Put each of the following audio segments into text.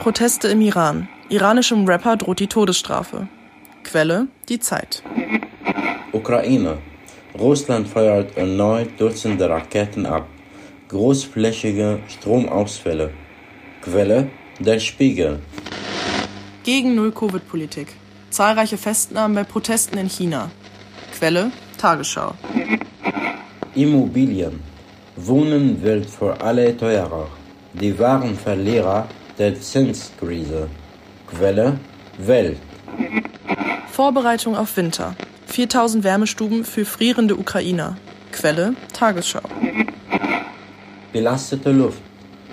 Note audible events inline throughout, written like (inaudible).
Proteste im Iran. Iranischem Rapper droht die Todesstrafe. Quelle Die Zeit. Ukraine. Russland feuert erneut Dutzende Raketen ab. Großflächige Stromausfälle. Quelle Der Spiegel. Gegen Null-Covid-Politik. Zahlreiche Festnahmen bei Protesten in China. Quelle Tagesschau. Immobilien. Wohnen wird für alle teurer. Die wahren Verlierer der Zinskrise. Quelle Welt. Vorbereitung auf Winter. 4000 Wärmestuben für frierende Ukrainer. Quelle Tagesschau. Belastete Luft.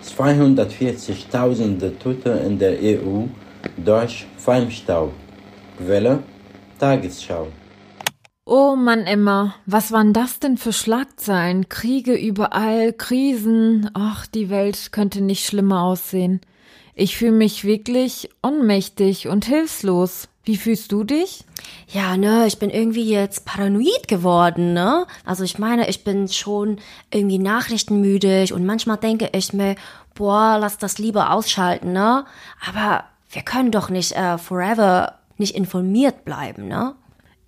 240.000 Tote in der EU durch Feinstaub. Quelle Tagesschau. Oh Mann, Emma, was waren das denn für Schlagzeilen? Kriege überall, Krisen. Ach, die Welt könnte nicht schlimmer aussehen. Ich fühle mich wirklich ohnmächtig und hilflos. Wie fühlst du dich? Ja, ne, ich bin irgendwie jetzt paranoid geworden, ne? Also ich meine, ich bin schon irgendwie nachrichtenmüdig und manchmal denke ich mir, boah, lass das lieber ausschalten, ne? Aber wir können doch nicht äh, forever nicht informiert bleiben, ne?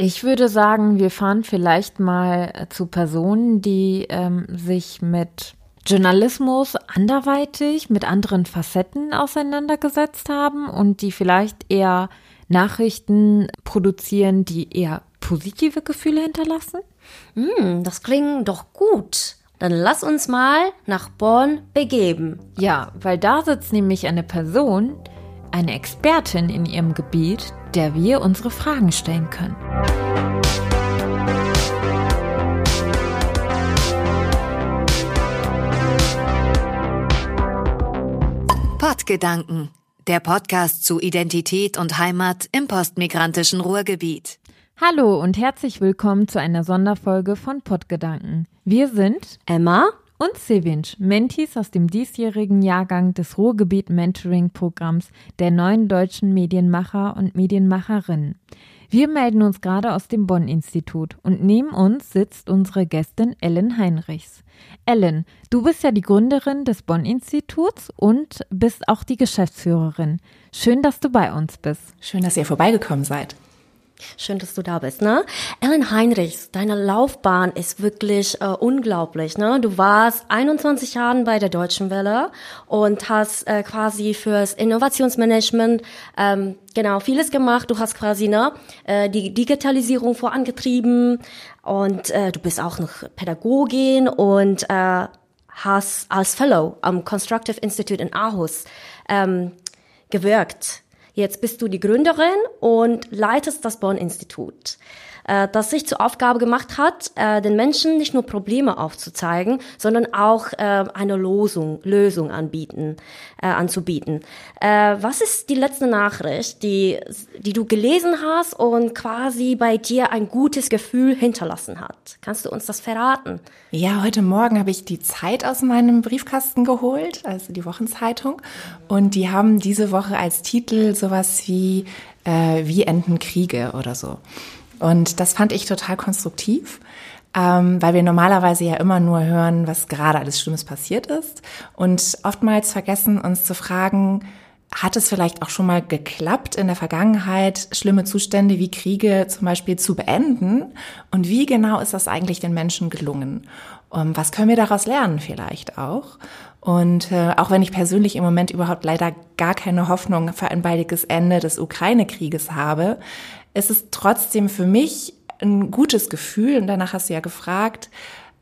Ich würde sagen, wir fahren vielleicht mal äh, zu Personen, die ähm, sich mit Journalismus anderweitig, mit anderen Facetten auseinandergesetzt haben und die vielleicht eher Nachrichten produzieren, die eher positive Gefühle hinterlassen? Hm, das klingt doch gut. Dann lass uns mal nach Bonn begeben. Ja, weil da sitzt nämlich eine Person, eine Expertin in ihrem Gebiet, der wir unsere Fragen stellen können. Pottgedanken, der Podcast zu Identität und Heimat im postmigrantischen Ruhrgebiet. Hallo und herzlich willkommen zu einer Sonderfolge von Pottgedanken. Wir sind Emma und Sevinch, Mentis aus dem diesjährigen Jahrgang des Ruhrgebiet Mentoring Programms der neuen deutschen Medienmacher und Medienmacherinnen. Wir melden uns gerade aus dem Bonn-Institut und neben uns sitzt unsere Gästin Ellen Heinrichs. Ellen, du bist ja die Gründerin des Bonn-Instituts und bist auch die Geschäftsführerin. Schön, dass du bei uns bist. Schön, dass ihr vorbeigekommen seid. Schön, dass du da bist, ne? Ellen Heinrichs, deine Laufbahn ist wirklich äh, unglaublich, ne? Du warst 21 Jahre bei der Deutschen Welle und hast äh, quasi fürs Innovationsmanagement ähm, genau vieles gemacht. Du hast quasi ne äh, die Digitalisierung vorangetrieben und äh, du bist auch noch Pädagogin und äh, hast als Fellow am Constructive Institute in Aarhus ähm, gewirkt. Jetzt bist du die Gründerin und leitest das Bonn-Institut, äh, das sich zur Aufgabe gemacht hat, äh, den Menschen nicht nur Probleme aufzuzeigen, sondern auch äh, eine Losung, Lösung anbieten, anzubieten. Was ist die letzte Nachricht, die, die du gelesen hast und quasi bei dir ein gutes Gefühl hinterlassen hat? Kannst du uns das verraten? Ja, heute Morgen habe ich die Zeit aus meinem Briefkasten geholt, also die Wochenzeitung, und die haben diese Woche als Titel sowas wie äh, Wie enden Kriege oder so. Und das fand ich total konstruktiv, ähm, weil wir normalerweise ja immer nur hören, was gerade alles Schlimmes passiert ist und oftmals vergessen uns zu fragen, hat es vielleicht auch schon mal geklappt, in der Vergangenheit schlimme Zustände wie Kriege zum Beispiel zu beenden? Und wie genau ist das eigentlich den Menschen gelungen? Und was können wir daraus lernen vielleicht auch? Und äh, auch wenn ich persönlich im Moment überhaupt leider gar keine Hoffnung für ein baldiges Ende des Ukraine-Krieges habe, ist es trotzdem für mich ein gutes Gefühl, und danach hast du ja gefragt,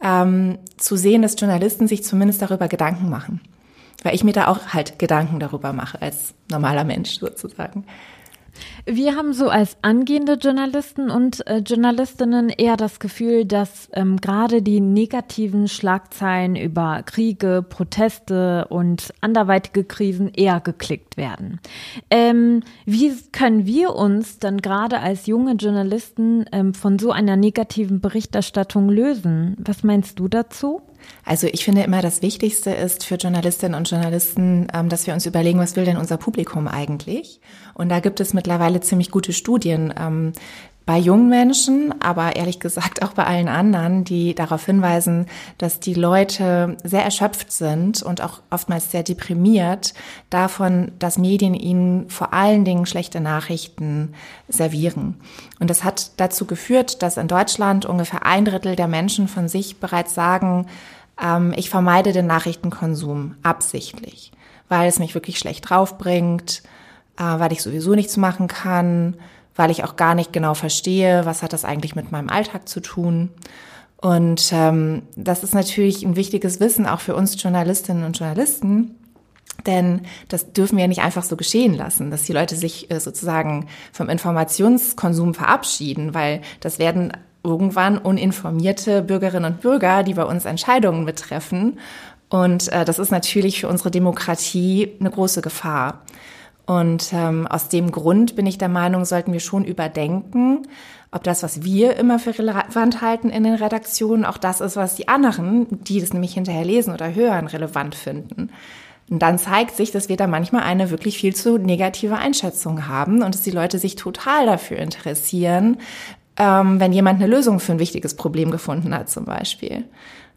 ähm, zu sehen, dass Journalisten sich zumindest darüber Gedanken machen. Weil ich mir da auch halt Gedanken darüber mache, als normaler Mensch sozusagen. Wir haben so als angehende Journalisten und äh, Journalistinnen eher das Gefühl, dass ähm, gerade die negativen Schlagzeilen über Kriege, Proteste und anderweitige Krisen eher geklickt werden. Ähm, wie können wir uns dann gerade als junge Journalisten ähm, von so einer negativen Berichterstattung lösen? Was meinst du dazu? Also ich finde immer, das Wichtigste ist für Journalistinnen und Journalisten, ähm, dass wir uns überlegen, was will denn unser Publikum eigentlich? Und da gibt es mittlerweile ziemlich gute Studien, ähm, bei jungen Menschen, aber ehrlich gesagt auch bei allen anderen, die darauf hinweisen, dass die Leute sehr erschöpft sind und auch oftmals sehr deprimiert davon, dass Medien ihnen vor allen Dingen schlechte Nachrichten servieren. Und das hat dazu geführt, dass in Deutschland ungefähr ein Drittel der Menschen von sich bereits sagen, ähm, ich vermeide den Nachrichtenkonsum absichtlich, weil es mich wirklich schlecht draufbringt, äh, weil ich sowieso nichts machen kann, weil ich auch gar nicht genau verstehe, was hat das eigentlich mit meinem Alltag zu tun. Und ähm, das ist natürlich ein wichtiges Wissen auch für uns Journalistinnen und Journalisten, denn das dürfen wir nicht einfach so geschehen lassen, dass die Leute sich äh, sozusagen vom Informationskonsum verabschieden, weil das werden irgendwann uninformierte Bürgerinnen und Bürger, die bei uns Entscheidungen betreffen. Und äh, das ist natürlich für unsere Demokratie eine große Gefahr. Und ähm, aus dem Grund bin ich der Meinung, sollten wir schon überdenken, ob das, was wir immer für relevant halten in den Redaktionen, auch das ist, was die anderen, die das nämlich hinterher lesen oder hören, relevant finden. Und dann zeigt sich, dass wir da manchmal eine wirklich viel zu negative Einschätzung haben und dass die Leute sich total dafür interessieren, ähm, wenn jemand eine Lösung für ein wichtiges Problem gefunden hat zum Beispiel.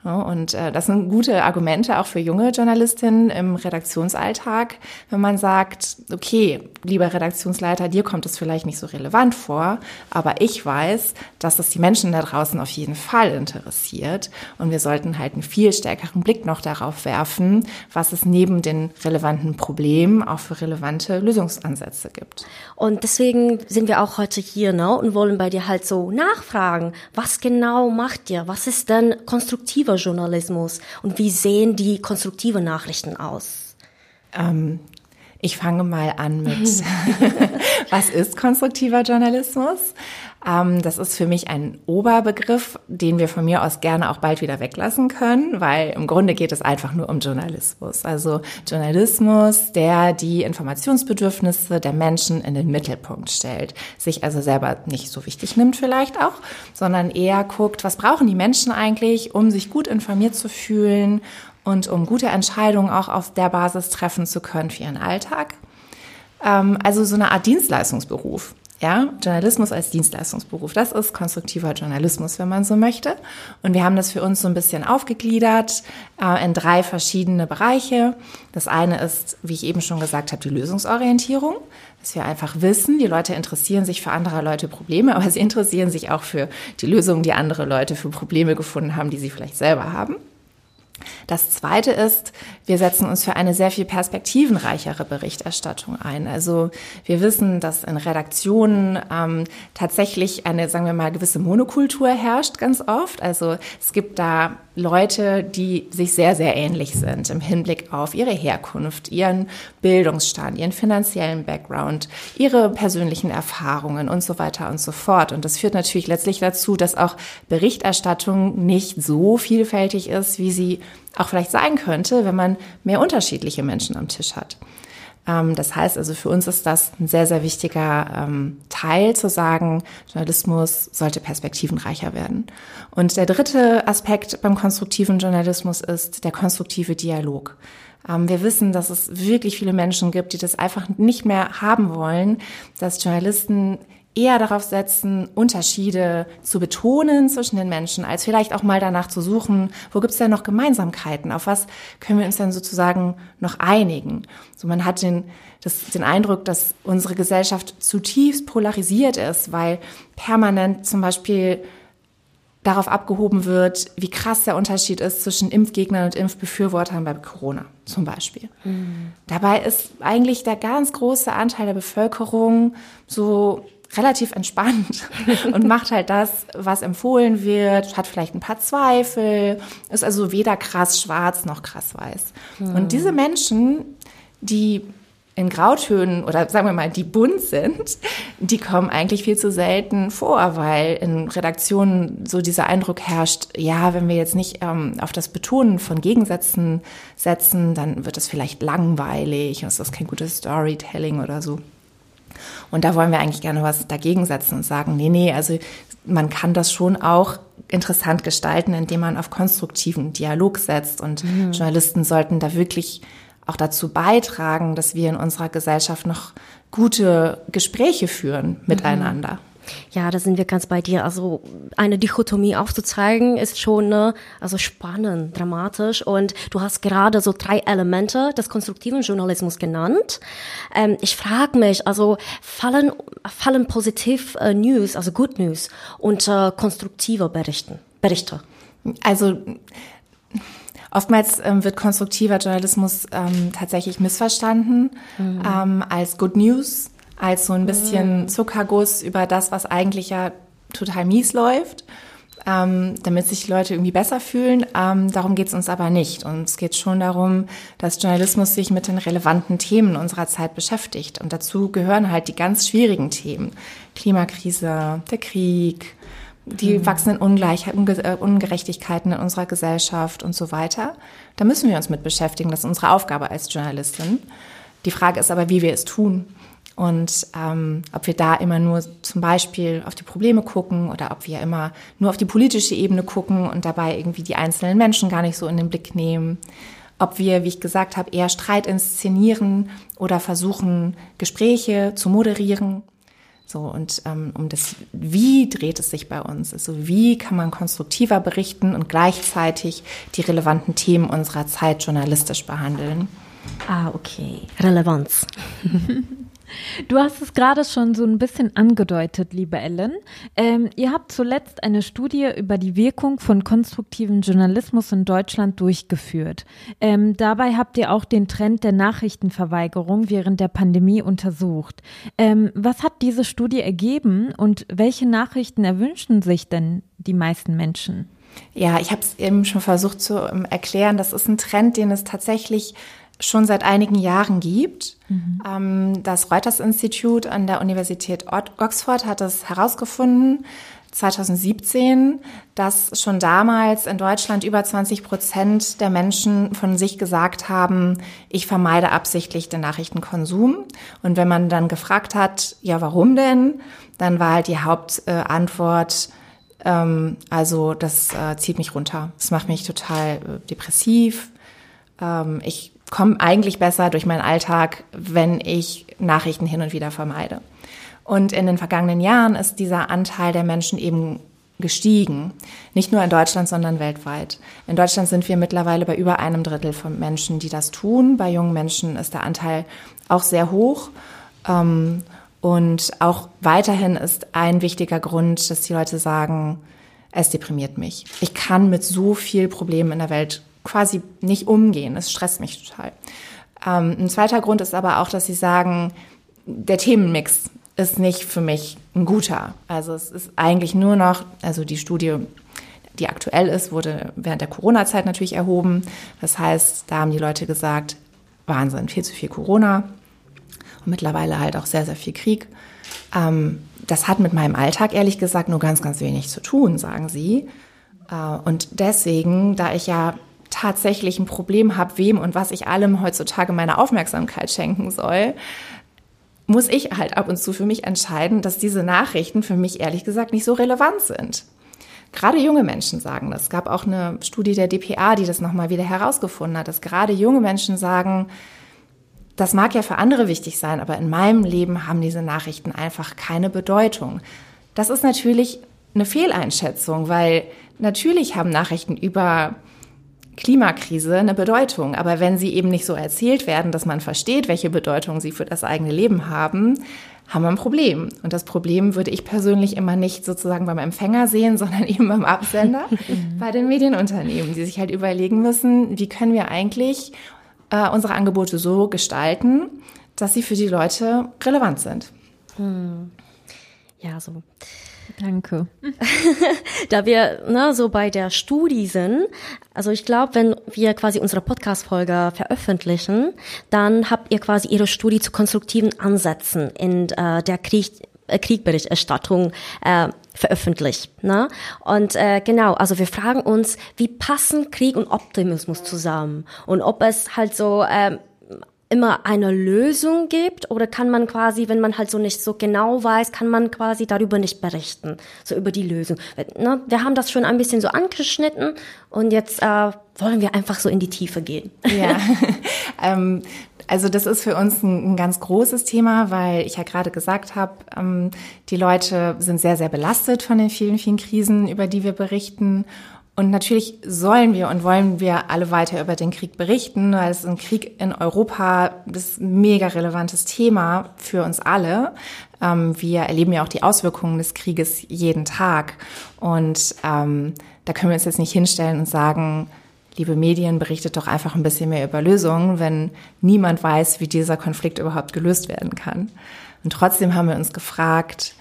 Und äh, das sind gute Argumente auch für junge Journalistinnen im Redaktionsalltag, wenn man sagt, okay, lieber Redaktionsleiter, dir kommt es vielleicht nicht so relevant vor, aber ich weiß, dass es die Menschen da draußen auf jeden Fall interessiert und wir sollten halt einen viel stärkeren Blick noch darauf werfen, was es neben den relevanten Problemen auch für relevante Lösungsansätze gibt. Und deswegen sind wir auch heute hier ne, und wollen bei dir halt so nachfragen, was genau macht ihr? Was ist denn konstruktiver konstruktiver Journalismus und wie sehen die konstruktive Nachrichten aus? Ähm, ich fange mal an mit, (laughs) was ist konstruktiver Journalismus? Ähm, das ist für mich ein Oberbegriff, den wir von mir aus gerne auch bald wieder weglassen können, weil im Grunde geht es einfach nur um Journalismus. Also Journalismus, der die Informationsbedürfnisse der Menschen in den Mittelpunkt stellt, sich also selber nicht so wichtig nimmt vielleicht auch, sondern eher guckt, was brauchen die Menschen eigentlich, um sich gut informiert zu fühlen und um gute Entscheidungen auch auf der Basis treffen zu können für ihren Alltag. Ähm, also so eine Art Dienstleistungsberuf. Ja, Journalismus als Dienstleistungsberuf. Das ist konstruktiver Journalismus, wenn man so möchte. Und wir haben das für uns so ein bisschen aufgegliedert äh, in drei verschiedene Bereiche. Das eine ist, wie ich eben schon gesagt habe, die Lösungsorientierung. Dass wir einfach wissen, die Leute interessieren sich für andere Leute Probleme, (laughs) aber sie interessieren sich auch für die Lösungen, die andere Leute für Probleme gefunden haben, die sie vielleicht selber haben. Das Zweite ist, wir setzen uns für eine sehr viel perspektivenreichere Berichterstattung ein. Also wir wissen, dass in Redaktionen ähm, tatsächlich eine, sagen wir mal, gewisse Monokultur herrscht ganz oft. Also es gibt da Leute, die sich sehr, sehr ähnlich sind im Hinblick auf ihre Herkunft, ihren Bildungsstand, ihren finanziellen Background, ihre persönlichen Erfahrungen und so weiter und so fort. Und das führt natürlich letztlich dazu, dass auch Berichterstattung nicht so vielfältig ist, wie sie auch vielleicht sein könnte, wenn man mehr unterschiedliche Menschen am Tisch hat. Ähm, das heißt also, für uns ist das ein sehr, sehr wichtiger ähm, Teil zu sagen, Journalismus sollte perspektivenreicher werden. Und der dritte Aspekt beim konstruktiven Journalismus ist der konstruktive Dialog. Ähm, wir wissen, dass es wirklich viele Menschen gibt, die das einfach nicht mehr haben wollen, dass Journalisten eher darauf setzen, Unterschiede zu betonen zwischen den Menschen, als vielleicht auch mal danach zu suchen, wo gibt es denn noch Gemeinsamkeiten, auf was können wir uns denn sozusagen noch einigen. So man hat den, das, den Eindruck, dass unsere Gesellschaft zutiefst polarisiert ist, weil permanent zum Beispiel darauf abgehoben wird, wie krass der Unterschied ist zwischen Impfgegnern und Impfbefürwortern bei Corona zum Beispiel. Mhm. Dabei ist eigentlich der ganz große Anteil der Bevölkerung so relativ entspannt (laughs) und macht halt das, was empfohlen wird, hat vielleicht ein paar Zweifel, ist also weder krass schwarz noch krass weiß. Mhm. Und diese Menschen, die in Grautönen oder sagen wir mal, die bunt sind, die kommen eigentlich viel zu selten vor, weil in Redaktionen so dieser Eindruck herrscht, ja, wenn wir jetzt nicht ähm, auf das Betonen von Gegensätzen setzen, dann wird es vielleicht langweilig, ist das kein gutes Storytelling oder so. Und da wollen wir eigentlich gerne was dagegen setzen und sagen, nee, nee, also man kann das schon auch interessant gestalten, indem man auf konstruktiven Dialog setzt. Und mhm. Journalisten sollten da wirklich auch dazu beitragen, dass wir in unserer Gesellschaft noch gute Gespräche führen miteinander. Ja, da sind wir ganz bei dir. Also eine Dichotomie aufzuzeigen ist schon ne, also spannend, dramatisch. Und du hast gerade so drei Elemente des konstruktiven Journalismus genannt. Ähm, ich frage mich, also fallen fallen positiv äh, News, also Good News unter konstruktive Berichten, Berichte? Also Oftmals ähm, wird konstruktiver Journalismus ähm, tatsächlich missverstanden mhm. ähm, als Good News, als so ein bisschen mhm. Zuckerguss über das, was eigentlich ja total mies läuft, ähm, damit sich Leute irgendwie besser fühlen. Ähm, darum geht es uns aber nicht. Und es geht schon darum, dass Journalismus sich mit den relevanten Themen unserer Zeit beschäftigt. Und dazu gehören halt die ganz schwierigen Themen. Klimakrise, der Krieg, die mhm. wachsenden Ungleichheiten, äh, Ungerechtigkeiten in unserer Gesellschaft und so weiter. Da müssen wir uns mit beschäftigen. Das ist unsere Aufgabe als Journalistin. Die Frage ist aber, wie wir es tun. Und ähm, ob wir da immer nur zum Beispiel auf die Probleme gucken oder ob wir immer nur auf die politische Ebene gucken und dabei irgendwie die einzelnen Menschen gar nicht so in den Blick nehmen. Ob wir, wie ich gesagt habe, eher Streit inszenieren oder versuchen, Gespräche zu moderieren so, und ähm, um das Wie dreht es sich bei uns? Also wie kann man konstruktiver berichten und gleichzeitig die relevanten Themen unserer Zeit journalistisch behandeln? Ah, okay. Relevanz. (laughs) Du hast es gerade schon so ein bisschen angedeutet, liebe Ellen. Ähm, ihr habt zuletzt eine Studie über die Wirkung von konstruktivem Journalismus in Deutschland durchgeführt. Ähm, dabei habt ihr auch den Trend der Nachrichtenverweigerung während der Pandemie untersucht. Ähm, was hat diese Studie ergeben und welche Nachrichten erwünschen sich denn die meisten Menschen? Ja, ich habe es eben schon versucht zu ähm, erklären. Das ist ein Trend, den es tatsächlich schon seit einigen Jahren gibt. Mhm. Ähm, das Reuters-Institut an der Universität Oxford hat es herausgefunden, 2017, dass schon damals in Deutschland über 20 Prozent der Menschen von sich gesagt haben, ich vermeide absichtlich den Nachrichtenkonsum. Und wenn man dann gefragt hat, ja, warum denn? Dann war halt die Hauptantwort, ähm, also das äh, zieht mich runter. Das macht mich total äh, depressiv. Ähm, ich komme eigentlich besser durch meinen Alltag, wenn ich Nachrichten hin und wieder vermeide. Und in den vergangenen Jahren ist dieser Anteil der Menschen eben gestiegen. Nicht nur in Deutschland, sondern weltweit. In Deutschland sind wir mittlerweile bei über einem Drittel von Menschen, die das tun. Bei jungen Menschen ist der Anteil auch sehr hoch. Ähm, und auch weiterhin ist ein wichtiger Grund, dass die Leute sagen, es deprimiert mich. Ich kann mit so viel Problemen in der Welt quasi nicht umgehen. Es stresst mich total. Ähm, ein zweiter Grund ist aber auch, dass sie sagen, der Themenmix ist nicht für mich ein guter. Also es ist eigentlich nur noch, also die Studie, die aktuell ist, wurde während der Corona-Zeit natürlich erhoben. Das heißt, da haben die Leute gesagt, Wahnsinn, viel zu viel Corona und mittlerweile halt auch sehr, sehr viel Krieg. Ähm, das hat mit meinem Alltag ehrlich gesagt nur ganz, ganz wenig zu tun, sagen sie. Äh, und deswegen, da ich ja tatsächlich ein Problem habe, wem und was ich allem heutzutage meine Aufmerksamkeit schenken soll, muss ich halt ab und zu für mich entscheiden, dass diese Nachrichten für mich ehrlich gesagt nicht so relevant sind. Gerade junge Menschen sagen das. Es gab auch eine Studie der DPA, die das nochmal wieder herausgefunden hat, dass gerade junge Menschen sagen, das mag ja für andere wichtig sein, aber in meinem Leben haben diese Nachrichten einfach keine Bedeutung. Das ist natürlich eine Fehleinschätzung, weil natürlich haben Nachrichten über Klimakrise eine Bedeutung. Aber wenn sie eben nicht so erzählt werden, dass man versteht, welche Bedeutung sie für das eigene Leben haben, haben wir ein Problem. Und das Problem würde ich persönlich immer nicht sozusagen beim Empfänger sehen, (laughs) sondern eben beim Absender, (laughs) bei den Medienunternehmen, die sich halt überlegen müssen, wie können wir eigentlich äh, unsere Angebote so gestalten, dass sie für die Leute relevant sind. Hm. Ja, so Danke. (laughs) da wir ne, so bei der Studie sind, also ich glaube, wenn wir quasi unsere Podcast-Folge veröffentlichen, dann habt ihr quasi ihre Studie zu konstruktiven Ansätzen in äh, der Krieg, äh, Kriegberichterstattung äh, veröffentlicht. Ne? Und äh, genau, also wir fragen uns, wie passen Krieg und Optimismus zusammen? Und ob es halt so äh, immer eine Lösung gibt oder kann man quasi, wenn man halt so nicht so genau weiß, kann man quasi darüber nicht berichten, so über die Lösung. Ne? Wir haben das schon ein bisschen so angeschnitten und jetzt äh, wollen wir einfach so in die Tiefe gehen. Ja, (laughs) (laughs) ähm, Also das ist für uns ein, ein ganz großes Thema, weil ich ja gerade gesagt habe, ähm, die Leute sind sehr, sehr belastet von den vielen, vielen Krisen, über die wir berichten. Und natürlich sollen wir und wollen wir alle weiter über den Krieg berichten, weil es ist ein Krieg in Europa, das ist ein mega relevantes Thema für uns alle. Ähm, wir erleben ja auch die Auswirkungen des Krieges jeden Tag. Und ähm, da können wir uns jetzt nicht hinstellen und sagen, liebe Medien, berichtet doch einfach ein bisschen mehr über Lösungen, wenn niemand weiß, wie dieser Konflikt überhaupt gelöst werden kann. Und trotzdem haben wir uns gefragt,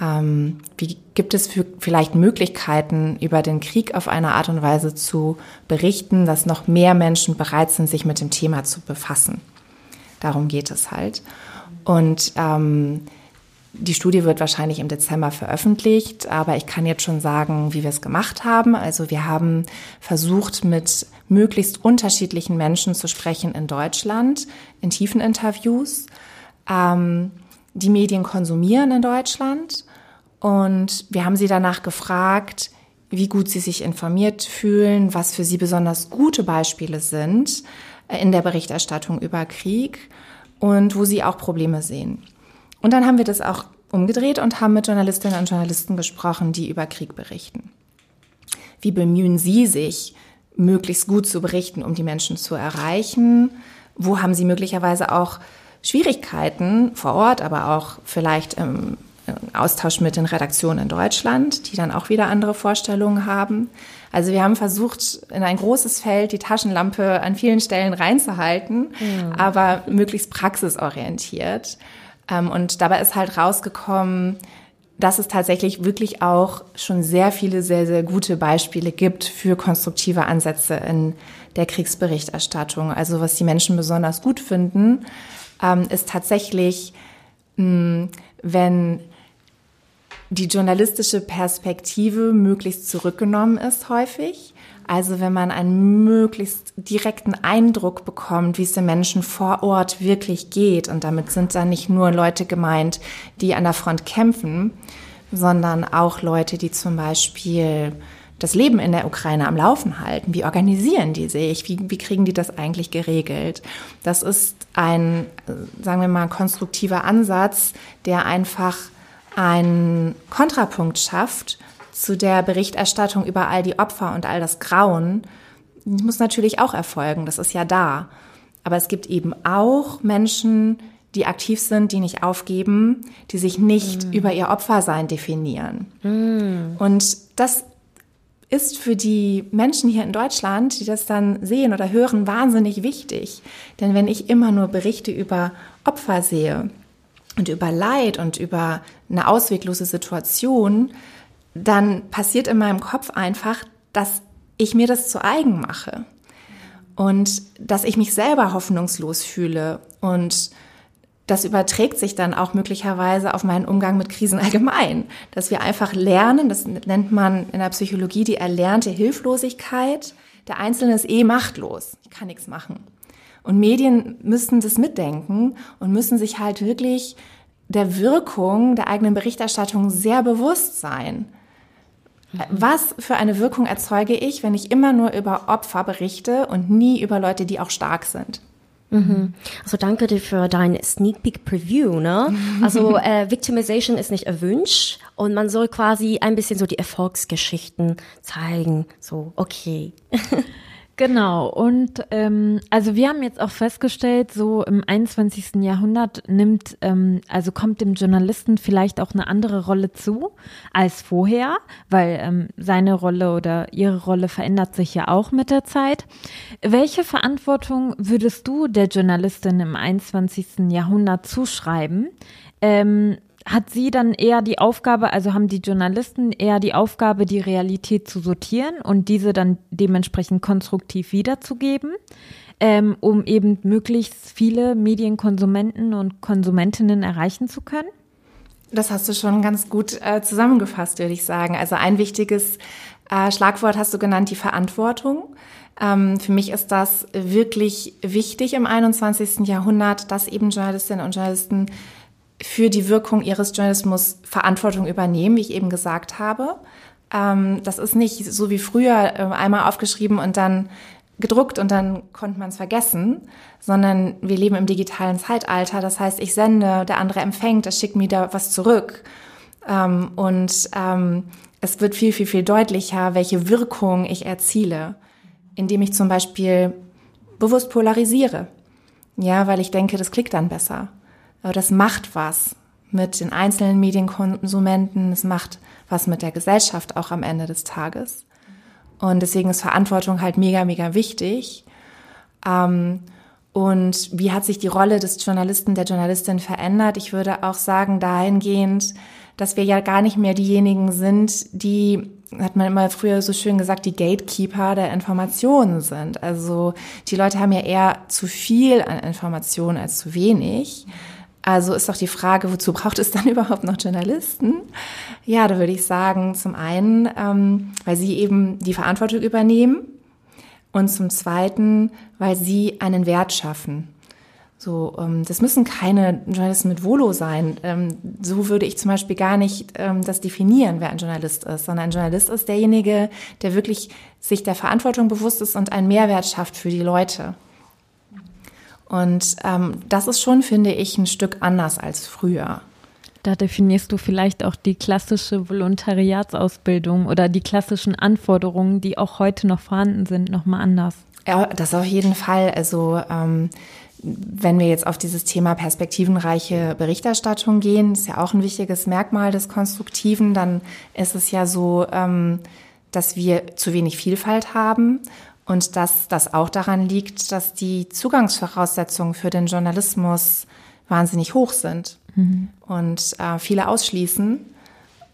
ähm, wie gibt es vielleicht Möglichkeiten, über den Krieg auf eine Art und Weise zu berichten, dass noch mehr Menschen bereit sind, sich mit dem Thema zu befassen. Darum geht es halt. Und ähm, die Studie wird wahrscheinlich im Dezember veröffentlicht, aber ich kann jetzt schon sagen, wie wir es gemacht haben. Also wir haben versucht, mit möglichst unterschiedlichen Menschen zu sprechen in Deutschland, in tiefen Interviews. Ähm, die Medien konsumieren in Deutschland und wir haben sie danach gefragt, wie gut sie sich informiert fühlen, was für sie besonders gute Beispiele sind äh, in der Berichterstattung über Krieg und wo sie auch Probleme sehen. Und dann haben wir das auch umgedreht und haben mit Journalistinnen und Journalisten gesprochen, die über Krieg berichten. Wie bemühen Sie sich, möglichst gut zu berichten, um die Menschen zu erreichen? Wo haben Sie möglicherweise auch Schwierigkeiten vor Ort, aber auch vielleicht im Austausch mit den Redaktionen in Deutschland, die dann auch wieder andere Vorstellungen haben? Also wir haben versucht, in ein großes Feld die Taschenlampe an vielen Stellen reinzuhalten, ja. aber möglichst praxisorientiert. Ähm, und dabei ist halt rausgekommen, dass es tatsächlich wirklich auch schon sehr viele sehr, sehr gute Beispiele gibt für konstruktive Ansätze in der Kriegsberichterstattung. Also was die Menschen besonders gut finden, ähm, ist tatsächlich, wenn die journalistische Perspektive möglichst zurückgenommen ist häufig. Also wenn man einen möglichst direkten Eindruck bekommt, wie es den Menschen vor Ort wirklich geht. Und damit sind dann nicht nur Leute gemeint, die an der Front kämpfen, sondern auch Leute, die zum Beispiel das Leben in der Ukraine am Laufen halten. Wie organisieren die sich? Wie, wie kriegen die das eigentlich geregelt? Das ist ein, sagen wir mal, konstruktiver Ansatz, der einfach einen Kontrapunkt schafft zu der Berichterstattung über all die Opfer und all das Grauen, muss natürlich auch erfolgen. Das ist ja da. Aber es gibt eben auch Menschen, die aktiv sind, die nicht aufgeben, die sich nicht mm. über ihr Opfersein definieren. Mm. Und das ist für die Menschen hier in Deutschland, die das dann sehen oder hören, wahnsinnig wichtig. Denn wenn ich immer nur Berichte über Opfer sehe und über Leid und über eine ausweglose Situation, dann passiert in meinem Kopf einfach, dass ich mir das zu eigen mache und dass ich mich selber hoffnungslos fühle und das überträgt sich dann auch möglicherweise auf meinen Umgang mit Krisen allgemein, dass wir einfach lernen, das nennt man in der Psychologie die erlernte Hilflosigkeit. Der Einzelne ist eh machtlos, ich kann nichts machen. Und Medien müssen das mitdenken und müssen sich halt wirklich der Wirkung der eigenen Berichterstattung sehr bewusst sein. Was für eine Wirkung erzeuge ich, wenn ich immer nur über Opfer berichte und nie über Leute, die auch stark sind? Mhm. Also danke dir für dein Sneak Peek Preview. Ne? Also (laughs) äh, Victimization ist nicht erwünscht und man soll quasi ein bisschen so die Erfolgsgeschichten zeigen. So, okay. (laughs) Genau, und ähm, also wir haben jetzt auch festgestellt, so im 21. Jahrhundert nimmt, ähm, also kommt dem Journalisten vielleicht auch eine andere Rolle zu als vorher, weil ähm, seine Rolle oder ihre Rolle verändert sich ja auch mit der Zeit. Welche Verantwortung würdest du der Journalistin im 21. Jahrhundert zuschreiben? Ähm, hat sie dann eher die Aufgabe, also haben die Journalisten eher die Aufgabe, die Realität zu sortieren und diese dann dementsprechend konstruktiv wiederzugeben, ähm, um eben möglichst viele Medienkonsumenten und Konsumentinnen erreichen zu können? Das hast du schon ganz gut äh, zusammengefasst, würde ich sagen. Also ein wichtiges äh, Schlagwort hast du genannt, die Verantwortung. Ähm, für mich ist das wirklich wichtig im 21. Jahrhundert, dass eben Journalistinnen und Journalisten für die Wirkung ihres Journalismus Verantwortung übernehmen, wie ich eben gesagt habe. Ähm, das ist nicht so wie früher äh, einmal aufgeschrieben und dann gedruckt und dann konnte man es vergessen, sondern wir leben im digitalen Zeitalter. Das heißt, ich sende, der andere empfängt, er schickt mir da was zurück. Ähm, und ähm, es wird viel, viel, viel deutlicher, welche Wirkung ich erziele, indem ich zum Beispiel bewusst polarisiere. Ja, weil ich denke, das klickt dann besser. Aber das macht was mit den einzelnen Medienkonsumenten, es macht was mit der Gesellschaft auch am Ende des Tages. Und deswegen ist Verantwortung halt mega, mega wichtig. Ähm, und wie hat sich die Rolle des Journalisten, der Journalistin verändert? Ich würde auch sagen, dahingehend, dass wir ja gar nicht mehr diejenigen sind, die, hat man immer früher so schön gesagt, die Gatekeeper der Informationen sind. Also die Leute haben ja eher zu viel an Informationen als zu wenig. Also ist doch die Frage, wozu braucht es dann (laughs) überhaupt noch Journalisten? Ja, da würde ich sagen, zum einen, ähm, weil sie eben die Verantwortung übernehmen und zum zweiten, weil sie einen Wert schaffen. So, ähm, das müssen keine Journalisten mit Volo sein. Ähm, so würde ich zum Beispiel gar nicht ähm, das definieren, wer ein Journalist ist, sondern ein Journalist ist derjenige, der wirklich sich der Verantwortung bewusst ist und einen Mehrwert schafft für die Leute. Und ähm, das ist schon, finde ich, ein Stück anders als früher. Da definierst du vielleicht auch die klassische Volontariatsausbildung oder die klassischen Anforderungen, die auch heute noch vorhanden sind, nochmal anders. Ja, das auf jeden Fall. Also ähm, wenn wir jetzt auf dieses Thema perspektivenreiche Berichterstattung gehen, ist ja auch ein wichtiges Merkmal des Konstruktiven, dann ist es ja so, ähm, dass wir zu wenig Vielfalt haben und dass das auch daran liegt, dass die Zugangsvoraussetzungen für den Journalismus wahnsinnig hoch sind mhm. und äh, viele ausschließen,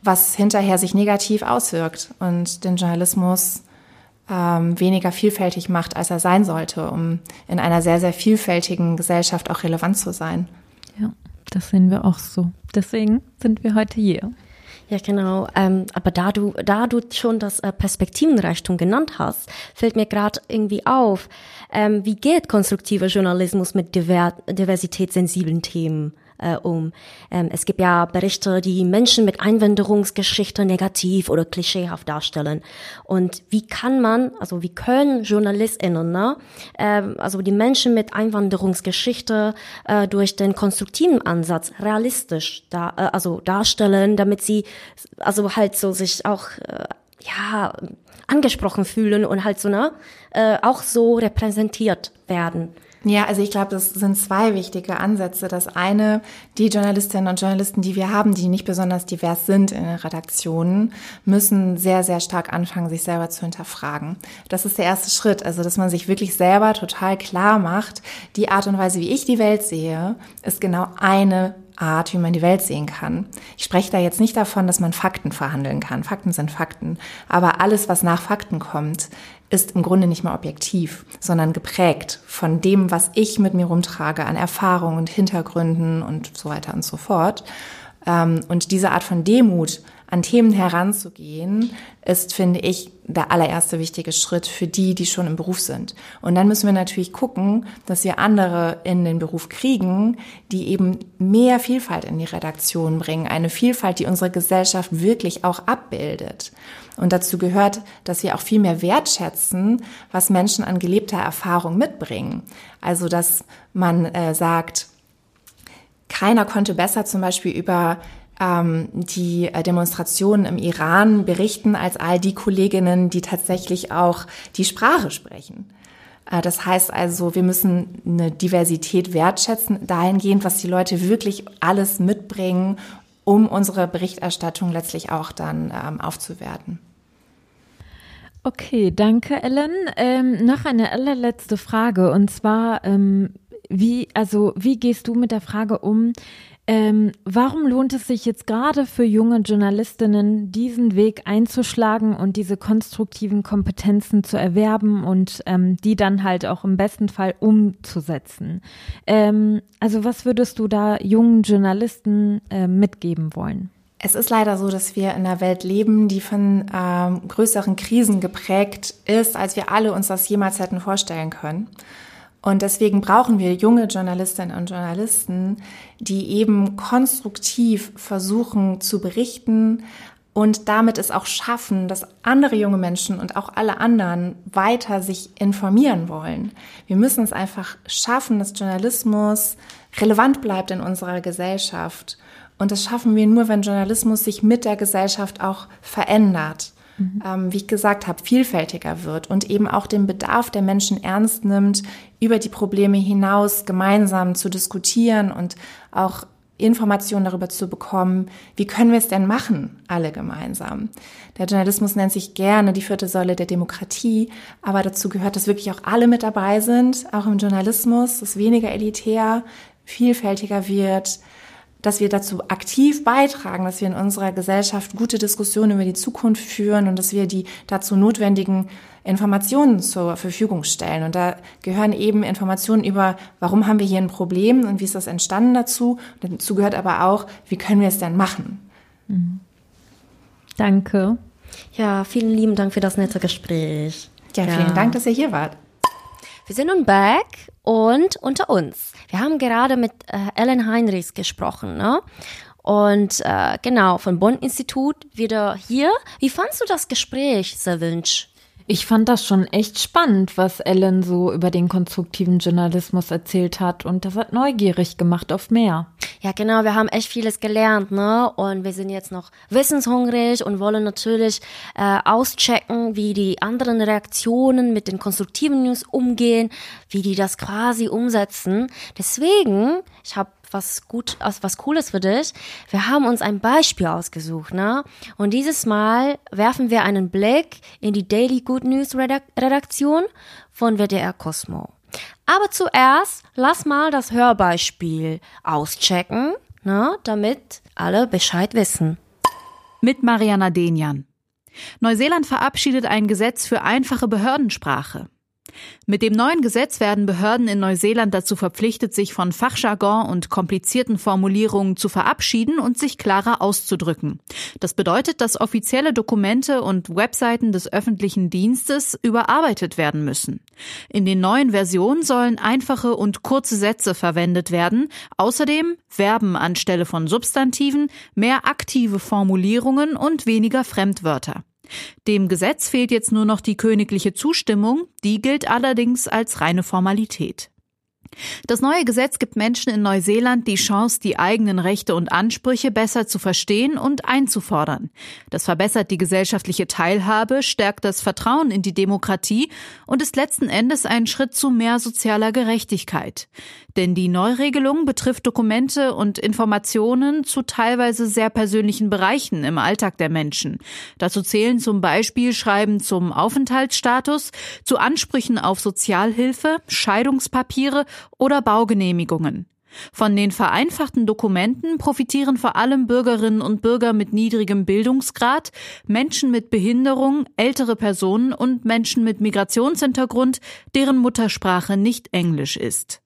was hinterher sich negativ auswirkt und den Journalismus ähm, weniger vielfältig macht, als er sein sollte, um in einer sehr, sehr vielfältigen Gesellschaft auch relevant zu sein. Ja, das sehen wir auch so. Deswegen sind wir heute hier. Ja, genau. Ähm, aber da du, da du schon das äh, Perspektivenreichtum genannt hast, fällt mir gerade irgendwie auf, ähm, wie geht konstruktiver Journalismus mit diver diversitätssensiblen Themen? Äh, um. Ähm, es gibt ja Berichte, die Menschen mit Einwanderungsgeschichte negativ oder klischeehaft darstellen. Und wie kann man, also wie können JournalistInnen, ne, ähm, also die Menschen mit Einwanderungsgeschichte äh, durch den konstruktiven Ansatz realistisch da, äh, also darstellen, damit sie also halt so sich auch äh, ja angesprochen fühlen und halt so ne äh, auch so repräsentiert werden. Ja, also ich glaube, das sind zwei wichtige Ansätze. Das eine, die Journalistinnen und Journalisten, die wir haben, die nicht besonders divers sind in den Redaktionen, müssen sehr, sehr stark anfangen, sich selber zu hinterfragen. Das ist der erste Schritt, also dass man sich wirklich selber total klar macht, die Art und Weise, wie ich die Welt sehe, ist genau eine Art, wie man die Welt sehen kann. Ich spreche da jetzt nicht davon, dass man Fakten verhandeln kann. Fakten sind Fakten. Aber alles, was nach Fakten kommt, ist im Grunde nicht mehr objektiv, sondern geprägt von dem, was ich mit mir rumtrage an Erfahrungen und Hintergründen und so weiter und so fort. Ähm, und diese Art von Demut an Themen heranzugehen, ist, finde ich, der allererste wichtige Schritt für die, die schon im Beruf sind. Und dann müssen wir natürlich gucken, dass wir andere in den Beruf kriegen, die eben mehr Vielfalt in die Redaktion bringen. Eine Vielfalt, die unsere Gesellschaft wirklich auch abbildet. Und dazu gehört, dass wir auch viel mehr wertschätzen, was Menschen an gelebter Erfahrung mitbringen. Also, dass man äh, sagt, keiner konnte besser zum Beispiel über ähm, die äh, Demonstrationen im Iran berichten als all die Kolleginnen, die tatsächlich auch die Sprache sprechen. Äh, das heißt also, wir müssen eine Diversität wertschätzen, dahingehend, was die Leute wirklich alles mitbringen, um unsere Berichterstattung letztlich auch dann ähm, aufzuwerten. Okay, danke, Ellen. Ähm, noch eine allerletzte Frage und zwar, ähm, wie, also, wie gehst du mit der Frage um, ähm, warum lohnt es sich jetzt gerade für junge Journalistinnen, diesen Weg einzuschlagen und diese konstruktiven Kompetenzen zu erwerben und ähm, die dann halt auch im besten Fall umzusetzen? Ähm, also was würdest du da jungen Journalisten äh, mitgeben wollen? Es ist leider so, dass wir in einer Welt leben, die von ähm, größeren Krisen geprägt ist, als wir alle uns das jemals hätten vorstellen können. Und deswegen brauchen wir junge Journalistinnen und Journalisten, die eben konstruktiv versuchen zu berichten und damit es auch schaffen, dass andere junge Menschen und auch alle anderen weiter sich informieren wollen. Wir müssen es einfach schaffen, dass Journalismus relevant bleibt in unserer Gesellschaft. Und das schaffen wir nur, wenn Journalismus sich mit der Gesellschaft auch verändert. Mhm. Ähm, wie ich gesagt habe, vielfältiger wird und eben auch den Bedarf der Menschen ernst nimmt, über die Probleme hinaus gemeinsam zu diskutieren und auch Informationen darüber zu bekommen, wie können wir es denn machen, alle gemeinsam. Der Journalismus nennt sich gerne die vierte Säule der Demokratie, aber dazu gehört, dass wirklich auch alle mit dabei sind, auch im Journalismus, dass weniger elitär, vielfältiger wird, dass wir dazu aktiv beitragen, dass wir in unserer Gesellschaft gute Diskussionen über die Zukunft führen und dass wir die dazu notwendigen Informationen zur Verfügung stellen. Und da gehören eben Informationen über, warum haben wir hier ein Problem und wie ist das entstanden dazu. Und dazu gehört aber auch, wie können wir es denn machen. Mhm. Danke. Ja, vielen lieben Dank für das nette Gespräch. Ja, vielen ja. Dank, dass ihr hier wart. Wir sind nun back und unter uns. Wir haben gerade mit äh, Ellen Heinrichs gesprochen, ne? Und äh, genau, vom Bonn-Institut wieder hier. Wie fandst du das Gespräch, Savinch? Ich fand das schon echt spannend, was Ellen so über den konstruktiven Journalismus erzählt hat und das hat neugierig gemacht auf mehr. Ja, genau, wir haben echt vieles gelernt, ne? Und wir sind jetzt noch wissenshungrig und wollen natürlich äh, auschecken, wie die anderen Reaktionen mit den konstruktiven News umgehen, wie die das quasi umsetzen. Deswegen, ich habe was gut, was Cooles für dich. Wir haben uns ein Beispiel ausgesucht, ne? Und dieses Mal werfen wir einen Blick in die Daily Good News Redaktion von WDR Cosmo. Aber zuerst lass mal das Hörbeispiel auschecken, ne? Damit alle Bescheid wissen. Mit Mariana Denian. Neuseeland verabschiedet ein Gesetz für einfache Behördensprache. Mit dem neuen Gesetz werden Behörden in Neuseeland dazu verpflichtet, sich von Fachjargon und komplizierten Formulierungen zu verabschieden und sich klarer auszudrücken. Das bedeutet, dass offizielle Dokumente und Webseiten des öffentlichen Dienstes überarbeitet werden müssen. In den neuen Versionen sollen einfache und kurze Sätze verwendet werden, außerdem Verben anstelle von Substantiven, mehr aktive Formulierungen und weniger Fremdwörter. Dem Gesetz fehlt jetzt nur noch die königliche Zustimmung, die gilt allerdings als reine Formalität. Das neue Gesetz gibt Menschen in Neuseeland die Chance, die eigenen Rechte und Ansprüche besser zu verstehen und einzufordern. Das verbessert die gesellschaftliche Teilhabe, stärkt das Vertrauen in die Demokratie und ist letzten Endes ein Schritt zu mehr sozialer Gerechtigkeit. Denn die Neuregelung betrifft Dokumente und Informationen zu teilweise sehr persönlichen Bereichen im Alltag der Menschen. Dazu zählen zum Beispiel Schreiben zum Aufenthaltsstatus, zu Ansprüchen auf Sozialhilfe, Scheidungspapiere oder Baugenehmigungen. Von den vereinfachten Dokumenten profitieren vor allem Bürgerinnen und Bürger mit niedrigem Bildungsgrad, Menschen mit Behinderung, ältere Personen und Menschen mit Migrationshintergrund, deren Muttersprache nicht Englisch ist.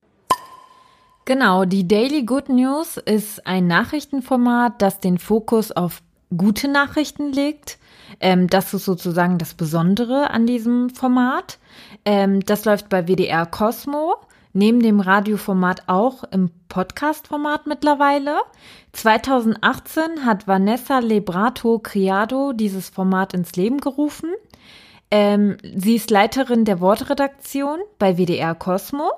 Genau, die Daily Good News ist ein Nachrichtenformat, das den Fokus auf gute Nachrichten legt. Ähm, das ist sozusagen das Besondere an diesem Format. Ähm, das läuft bei WDR Cosmo neben dem Radioformat auch im Podcast-Format mittlerweile. 2018 hat Vanessa Lebrato Criado dieses Format ins Leben gerufen. Ähm, sie ist Leiterin der Wortredaktion bei WDR Cosmo.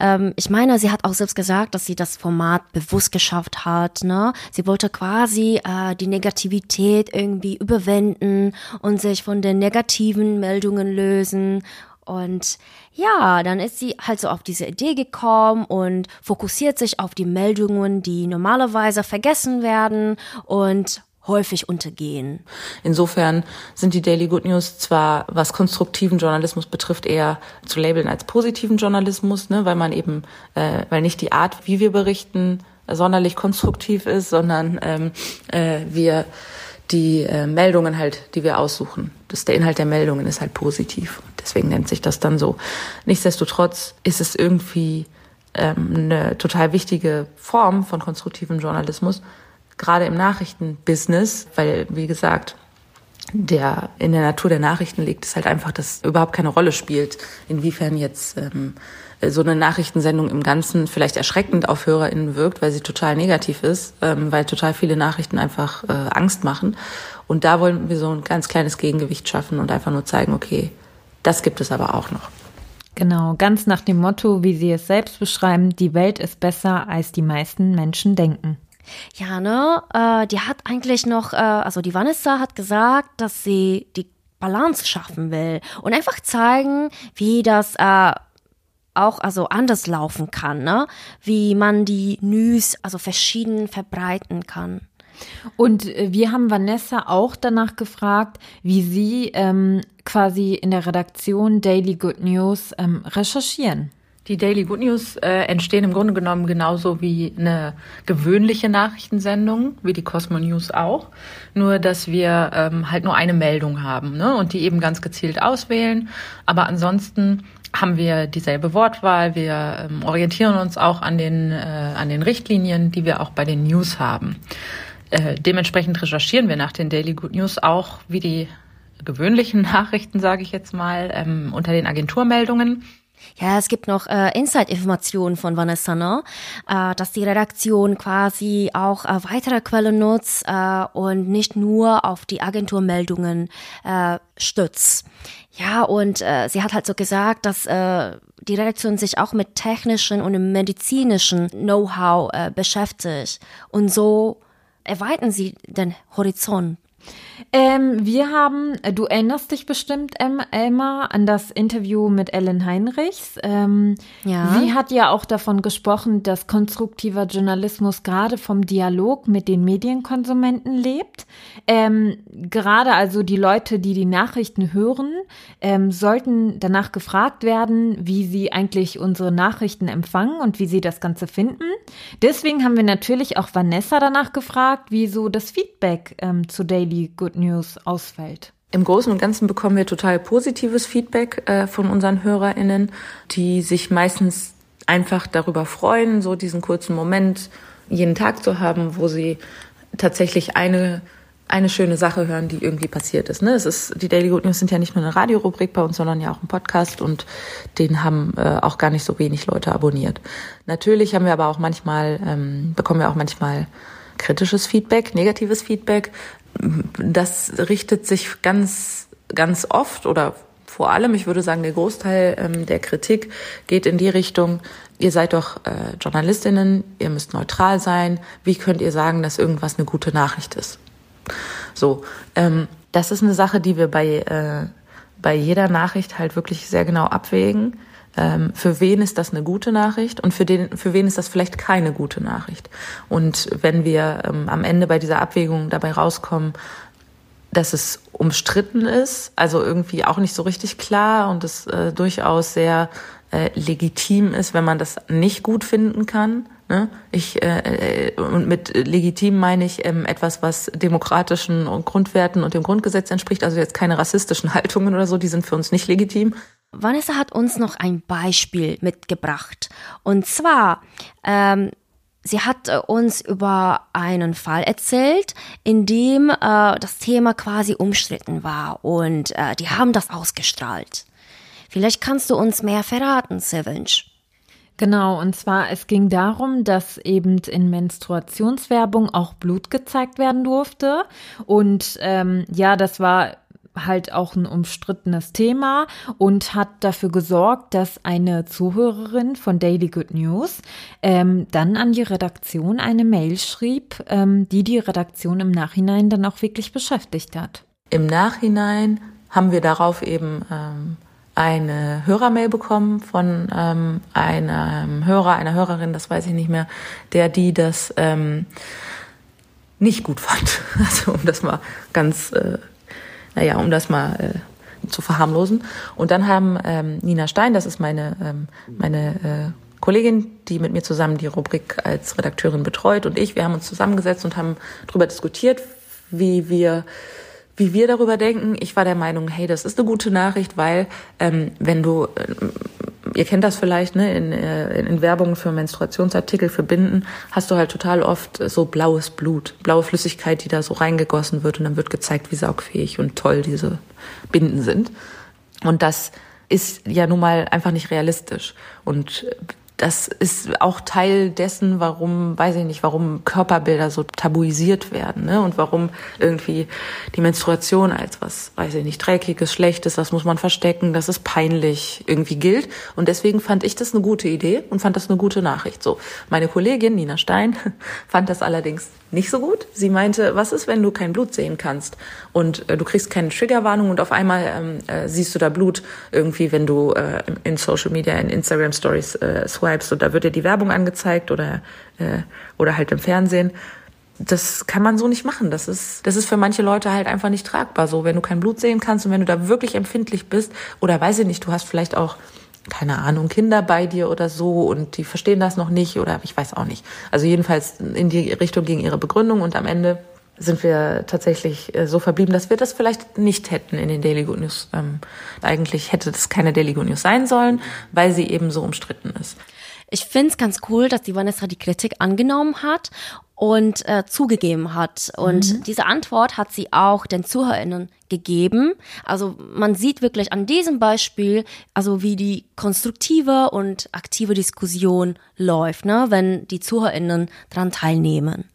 Ähm, ich meine, sie hat auch selbst gesagt, dass sie das Format bewusst geschafft hat. Ne? Sie wollte quasi äh, die Negativität irgendwie überwinden und sich von den negativen Meldungen lösen und ja, dann ist sie halt so auf diese Idee gekommen und fokussiert sich auf die Meldungen, die normalerweise vergessen werden und häufig untergehen. Insofern sind die Daily Good News zwar, was konstruktiven Journalismus betrifft, eher zu labeln als positiven Journalismus, ne, weil man eben, äh, weil nicht die Art, wie wir berichten, sonderlich konstruktiv ist, sondern ähm, äh, wir die äh, Meldungen halt, die wir aussuchen. Das, der Inhalt der Meldungen ist halt positiv. Deswegen nennt sich das dann so. Nichtsdestotrotz ist es irgendwie ähm, eine total wichtige Form von konstruktivem Journalismus, gerade im Nachrichtenbusiness, weil, wie gesagt, der in der Natur der Nachrichten liegt es halt einfach, dass überhaupt keine Rolle spielt, inwiefern jetzt ähm, äh, so eine Nachrichtensendung im Ganzen vielleicht erschreckend auf HörerInnen wirkt, weil sie total negativ ist, ähm, weil total viele Nachrichten einfach äh, Angst machen. Und da wollen wir so ein ganz kleines Gegengewicht schaffen und einfach nur zeigen, okay, das gibt es aber auch noch. Genau, ganz nach dem Motto, wie Sie es selbst beschreiben, die Welt ist besser, als die meisten Menschen denken. Ja, ne? Äh, die hat eigentlich noch, äh, also die Vanessa hat gesagt, dass sie die Balance schaffen will und einfach zeigen, wie das äh, auch also anders laufen kann, ne? Wie man die News also verschieden verbreiten kann. Und äh, wir haben Vanessa auch danach gefragt, wie sie ähm, quasi in der Redaktion Daily Good News ähm, recherchieren. Die Daily Good News äh, entstehen im Grunde genommen genauso wie eine gewöhnliche Nachrichtensendung, wie die Cosmo News auch. Nur, dass wir ähm, halt nur eine Meldung haben ne? und die eben ganz gezielt auswählen. Aber ansonsten haben wir dieselbe Wortwahl. Wir ähm, orientieren uns auch an den, äh, an den Richtlinien, die wir auch bei den News haben. Äh, dementsprechend recherchieren wir nach den Daily Good News auch wie die gewöhnlichen (laughs) Nachrichten, sage ich jetzt mal, ähm, unter den Agenturmeldungen. Ja, es gibt noch äh, Inside-Informationen von Vanessa, ne? Äh, dass die Redaktion quasi auch äh, weitere Quellen nutzt äh, und nicht nur auf die Agenturmeldungen äh, stützt. Ja, und äh, sie hat halt so gesagt, dass äh, die Redaktion sich auch mit technischen und medizinischen Know-how äh, beschäftigt. Und so erweitern sie den Horizont ähm, wir haben, äh, du erinnerst dich bestimmt, Emma, an das Interview mit Ellen Heinrichs. Ähm, ja. Sie hat ja auch davon gesprochen, dass konstruktiver Journalismus gerade vom Dialog mit den Medienkonsumenten lebt. Ähm, gerade also die Leute, die die Nachrichten hören, ähm, sollten danach gefragt werden, wie sie eigentlich unsere Nachrichten empfangen und wie sie das Ganze finden. Deswegen haben wir natürlich auch Vanessa danach gefragt, wie so das Feedback ähm, zu Daily Good News ausfällt. Im Großen und Ganzen bekommen wir total positives Feedback äh, von unseren HörerInnen, die sich meistens einfach darüber freuen, so diesen kurzen Moment jeden Tag zu haben, wo sie tatsächlich eine eine schöne Sache hören, die irgendwie passiert ist. Ne? Es ist die Daily Good News sind ja nicht nur eine Radiorubrik bei uns, sondern ja auch ein Podcast und den haben äh, auch gar nicht so wenig Leute abonniert. Natürlich haben wir aber auch manchmal ähm, bekommen wir auch manchmal kritisches Feedback, negatives Feedback, das richtet sich ganz, ganz oft oder vor allem, ich würde sagen, der Großteil ähm, der Kritik geht in die Richtung, ihr seid doch äh, Journalistinnen, ihr müsst neutral sein, wie könnt ihr sagen, dass irgendwas eine gute Nachricht ist? So, ähm, das ist eine Sache, die wir bei, äh, bei jeder Nachricht halt wirklich sehr genau abwägen. Ähm, für wen ist das eine gute Nachricht und für, den, für wen ist das vielleicht keine gute Nachricht. Und wenn wir ähm, am Ende bei dieser Abwägung dabei rauskommen, dass es umstritten ist, also irgendwie auch nicht so richtig klar und es äh, durchaus sehr äh, legitim ist, wenn man das nicht gut finden kann. Ne? Ich äh, äh und mit legitim meine ich ähm, etwas, was demokratischen Grundwerten und dem Grundgesetz entspricht, also jetzt keine rassistischen (laughs) Haltungen oder so, die sind für uns nicht legitim. Vanessa hat uns noch ein Beispiel mitgebracht. Und zwar, ähm, sie hat äh, uns über einen Fall erzählt, in dem äh, das Thema quasi umstritten war und äh, die haben das ausgestrahlt. Vielleicht kannst du uns mehr verraten, Sevench. Genau, und zwar es ging darum, dass eben in Menstruationswerbung auch Blut gezeigt werden durfte. Und ähm, ja, das war halt auch ein umstrittenes Thema und hat dafür gesorgt, dass eine Zuhörerin von Daily Good News ähm, dann an die Redaktion eine Mail schrieb, ähm, die die Redaktion im Nachhinein dann auch wirklich beschäftigt hat. Im Nachhinein haben wir darauf eben ähm, eine Hörermail bekommen von ähm, einem Hörer, einer Hörerin, das weiß ich nicht mehr, der die das ähm, nicht gut fand. (laughs) Also um das mal ganz äh, naja, um das mal äh, zu verharmlosen. Und dann haben ähm, Nina Stein, das ist meine, ähm, meine äh, Kollegin, die mit mir zusammen die Rubrik als Redakteurin betreut und ich, wir haben uns zusammengesetzt und haben darüber diskutiert, wie wir wie wir darüber denken. Ich war der Meinung, hey, das ist eine gute Nachricht, weil ähm, wenn du äh, ihr kennt das vielleicht, ne, in, äh, in Werbungen für Menstruationsartikel, für Binden, hast du halt total oft so blaues Blut, blaue Flüssigkeit, die da so reingegossen wird und dann wird gezeigt, wie saugfähig und toll diese Binden sind. Und das ist ja nun mal einfach nicht realistisch. Und das ist auch Teil dessen, warum, weiß ich nicht, warum Körperbilder so tabuisiert werden, ne? Und warum irgendwie die Menstruation als was, weiß ich nicht, dreckiges, schlechtes, das muss man verstecken, das ist peinlich irgendwie gilt. Und deswegen fand ich das eine gute Idee und fand das eine gute Nachricht. So. Meine Kollegin Nina Stein (laughs) fand das allerdings nicht so gut. Sie meinte, was ist, wenn du kein Blut sehen kannst und äh, du kriegst keine Triggerwarnung und auf einmal ähm, äh, siehst du da Blut irgendwie, wenn du äh, in Social Media, in Instagram Stories äh, swipes und da wird dir die Werbung angezeigt oder äh, oder halt im Fernsehen. Das kann man so nicht machen. Das ist, das ist für manche Leute halt einfach nicht tragbar. So, wenn du kein Blut sehen kannst und wenn du da wirklich empfindlich bist oder weiß ich nicht, du hast vielleicht auch keine Ahnung, Kinder bei dir oder so und die verstehen das noch nicht oder ich weiß auch nicht. Also jedenfalls in die Richtung ging ihre Begründung und am Ende sind wir tatsächlich äh, so verblieben, dass wir das vielleicht nicht hätten in den Daily Good News. Ähm, eigentlich hätte das keine Daily Good News sein sollen, weil sie eben so umstritten ist. Ich finde es ganz cool, dass die Vanessa die Kritik angenommen hat und äh, zugegeben hat. Und mhm. diese Antwort hat sie auch den ZuhörerInnen gegeben. Also man sieht wirklich an diesem Beispiel, also wie die konstruktive und aktive Diskussion läuft, ne, wenn die ZuhörerInnen daran teilnehmen.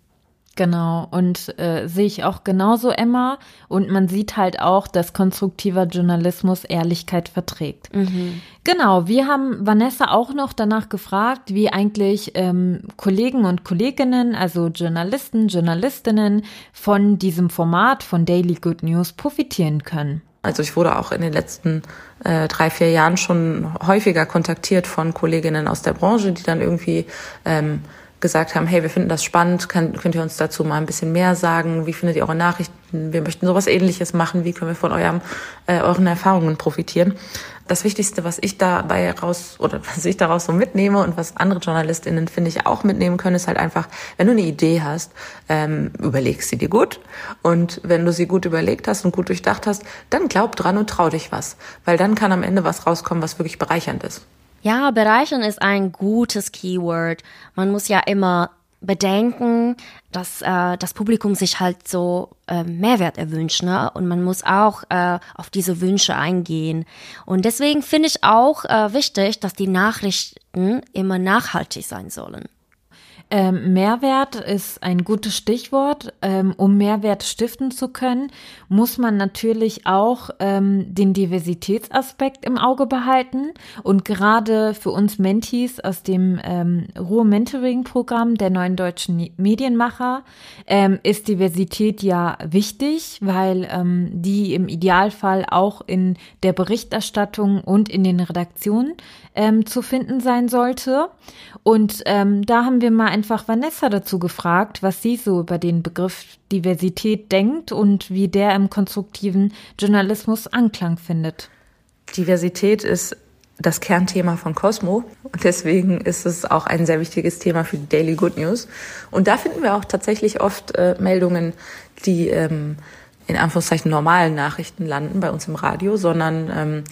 Genau, und äh, sehe ich auch genauso, Emma. Und man sieht halt auch, dass konstruktiver Journalismus Ehrlichkeit verträgt. Mhm. Genau, wir haben Vanessa auch noch danach gefragt, wie eigentlich ähm, Kollegen und Kolleginnen, also Journalisten, Journalistinnen von diesem Format von Daily Good News profitieren können. Also ich wurde auch in den letzten äh, drei, vier Jahren schon häufiger kontaktiert von Kolleginnen aus der Branche, die dann irgendwie ähm, gesagt haben, hey, wir finden das spannend, kann, könnt ihr uns dazu mal ein bisschen mehr sagen? Wie findet ihr eure Nachrichten? Wir möchten sowas ähnliches machen. Wie können wir von eurem, äh, euren Erfahrungen profitieren? Das Wichtigste, was ich dabei raus oder (laughs) was ich daraus so mitnehme und was andere JournalistInnen, finde ich, auch mitnehmen können, ist halt einfach, wenn du eine Idee hast, ähm, überlegst sie dir gut. Und wenn du sie gut überlegt hast und gut durchdacht hast, dann glaub dran und trau dich was. Weil dann kann am Ende was rauskommen, was wirklich bereichernd ist. Ja, bereichern ist ein gutes Keyword. Man muss ja immer bedenken, dass äh, das Publikum sich halt so äh, Mehrwert erwünscht, ne? Und man muss auch äh, auf diese Wünsche eingehen. Und deswegen finde ich auch äh, wichtig, dass die Nachrichten immer nachhaltig sein sollen. Ähm, Mehrwert ist ein gutes Stichwort. Ähm, um Mehrwert stiften zu können, muss man natürlich auch ähm, den Diversitätsaspekt im Auge behalten. Und gerade für uns Mentees aus dem ähm, Ruhe Mentoring-Programm der neuen deutschen Medienmacher ähm, ist Diversität ja wichtig, weil ähm, die im Idealfall auch in der Berichterstattung und in den Redaktionen ähm, zu finden sein sollte. Und da haben wir mal einfach Vanessa dazu gefragt, was sie so über den Begriff Diversität denkt und wie der im konstruktiven Journalismus Anklang findet. Diversität ist das Kernthema von Cosmo und deswegen ist es auch ein sehr wichtiges Thema für die Daily Good News. Und da finden wir auch tatsächlich oft äh, Meldungen, die ähm, in Anführungszeichen normalen Nachrichten landen bei uns im Radio, sondern ähm,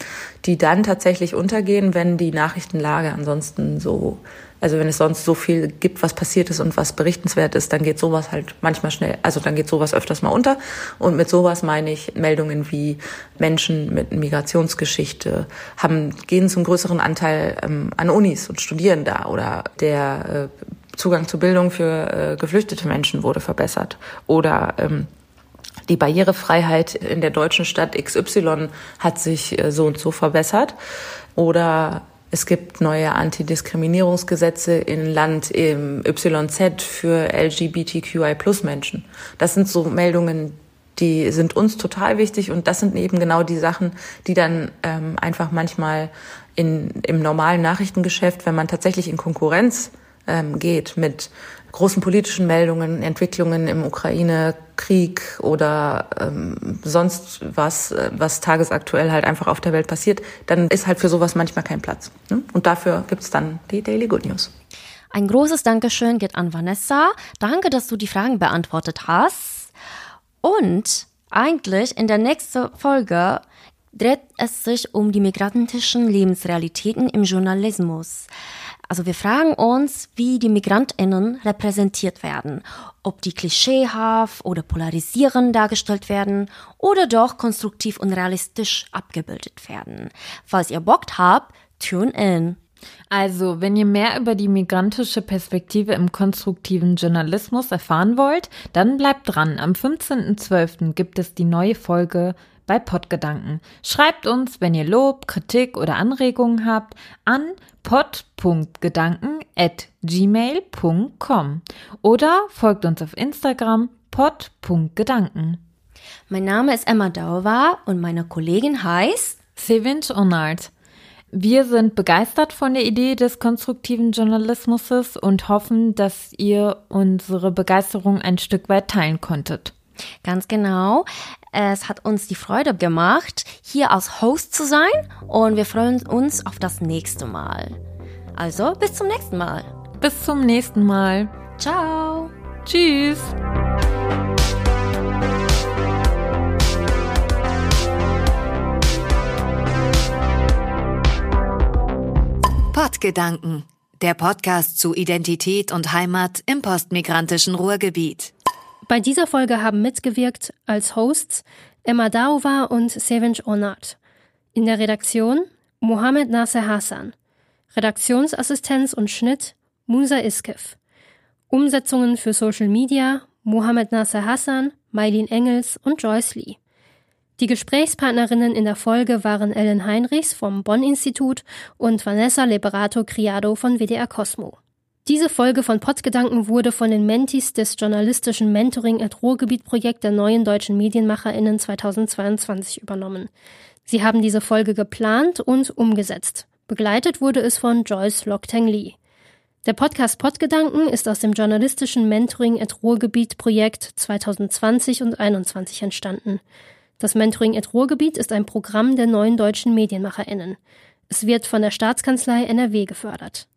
die dann tatsächlich untergehen, wenn die Nachrichtenlage ansonsten so, also wenn es sonst so viel gibt, was passiert ist und was berichtenswert ist, dann geht sowas halt manchmal schnell, also dann geht sowas öfters mal unter. Und mit sowas meine ich Meldungen wie Menschen mit Migrationsgeschichte haben, gehen zum größeren Anteil ähm, an Unis und studieren da oder der äh, Zugang zur Bildung für äh, geflüchtete Menschen wurde verbessert oder ähm, die Barrierefreiheit in der deutschen Stadt XY hat sich äh, so und so verbessert. Oder es gibt neue Antidiskriminierungsgesetze in Land im YZ für LGBTQI-Plus-Menschen. Das sind so Meldungen, die sind uns total wichtig und das sind eben genau die Sachen, die dann ähm, einfach manchmal in, im normalen Nachrichtengeschäft, wenn man tatsächlich in Konkurrenz ähm, geht mit großen politischen Meldungen, Entwicklungen im Ukraine-Krieg oder ähm, sonst was, äh, was tagesaktuell halt einfach auf der Welt passiert, dann ist halt für sowas manchmal kein Platz. Ne? Und dafür gibt's dann die Daily Good News. Ein großes Dankeschön geht an Vanessa. Danke, dass du die Fragen beantwortet hast. Und eigentlich in der nächsten Folge dreht es sich um die migrantischen Lebensrealitäten im Journalismus. Also wir fragen uns, wie die Migrantinnen repräsentiert werden, ob die klischeehaft oder polarisierend dargestellt werden oder doch konstruktiv und realistisch abgebildet werden. Falls ihr Bock habt, tune in. Also, wenn ihr mehr über die migrantische Perspektive im konstruktiven Journalismus erfahren wollt, dann bleibt dran. Am 15.12. gibt es die neue Folge bei Podgedanken. Schreibt uns, wenn ihr Lob, Kritik oder Anregungen habt, an pod.gedanken@gmail.com oder folgt uns auf Instagram pod.gedanken. Mein Name ist Emma Dauer und meine Kollegin heißt Sevinch Onard. Wir sind begeistert von der Idee des konstruktiven Journalismus und hoffen, dass ihr unsere Begeisterung ein Stück weit teilen konntet. Ganz genau. Es hat uns die Freude gemacht, hier als Host zu sein und wir freuen uns auf das nächste Mal. Also bis zum nächsten Mal. Bis zum nächsten Mal. Ciao. Tschüss. Podgedanken, der Podcast zu Identität und Heimat im postmigrantischen Ruhrgebiet. Bei dieser Folge haben mitgewirkt als Hosts Emma Daova und Sevinch Onat. In der Redaktion Mohamed Nasser Hassan. Redaktionsassistenz und Schnitt Musa Iskef. Umsetzungen für Social Media Mohamed Nasser Hassan, Mailin Engels und Joyce Lee. Die Gesprächspartnerinnen in der Folge waren Ellen Heinrichs vom Bonn-Institut und Vanessa Liberato Criado von WDR Cosmo. Diese Folge von Potsgedanken wurde von den Mentis des journalistischen Mentoring at Ruhrgebiet Projekt der neuen deutschen MedienmacherInnen 2022 übernommen. Sie haben diese Folge geplant und umgesetzt. Begleitet wurde es von Joyce Lokteng Lee. Der Podcast Podgedanken ist aus dem journalistischen Mentoring at Ruhrgebiet Projekt 2020 und 2021 entstanden. Das Mentoring at Ruhrgebiet ist ein Programm der neuen deutschen MedienmacherInnen. Es wird von der Staatskanzlei NRW gefördert.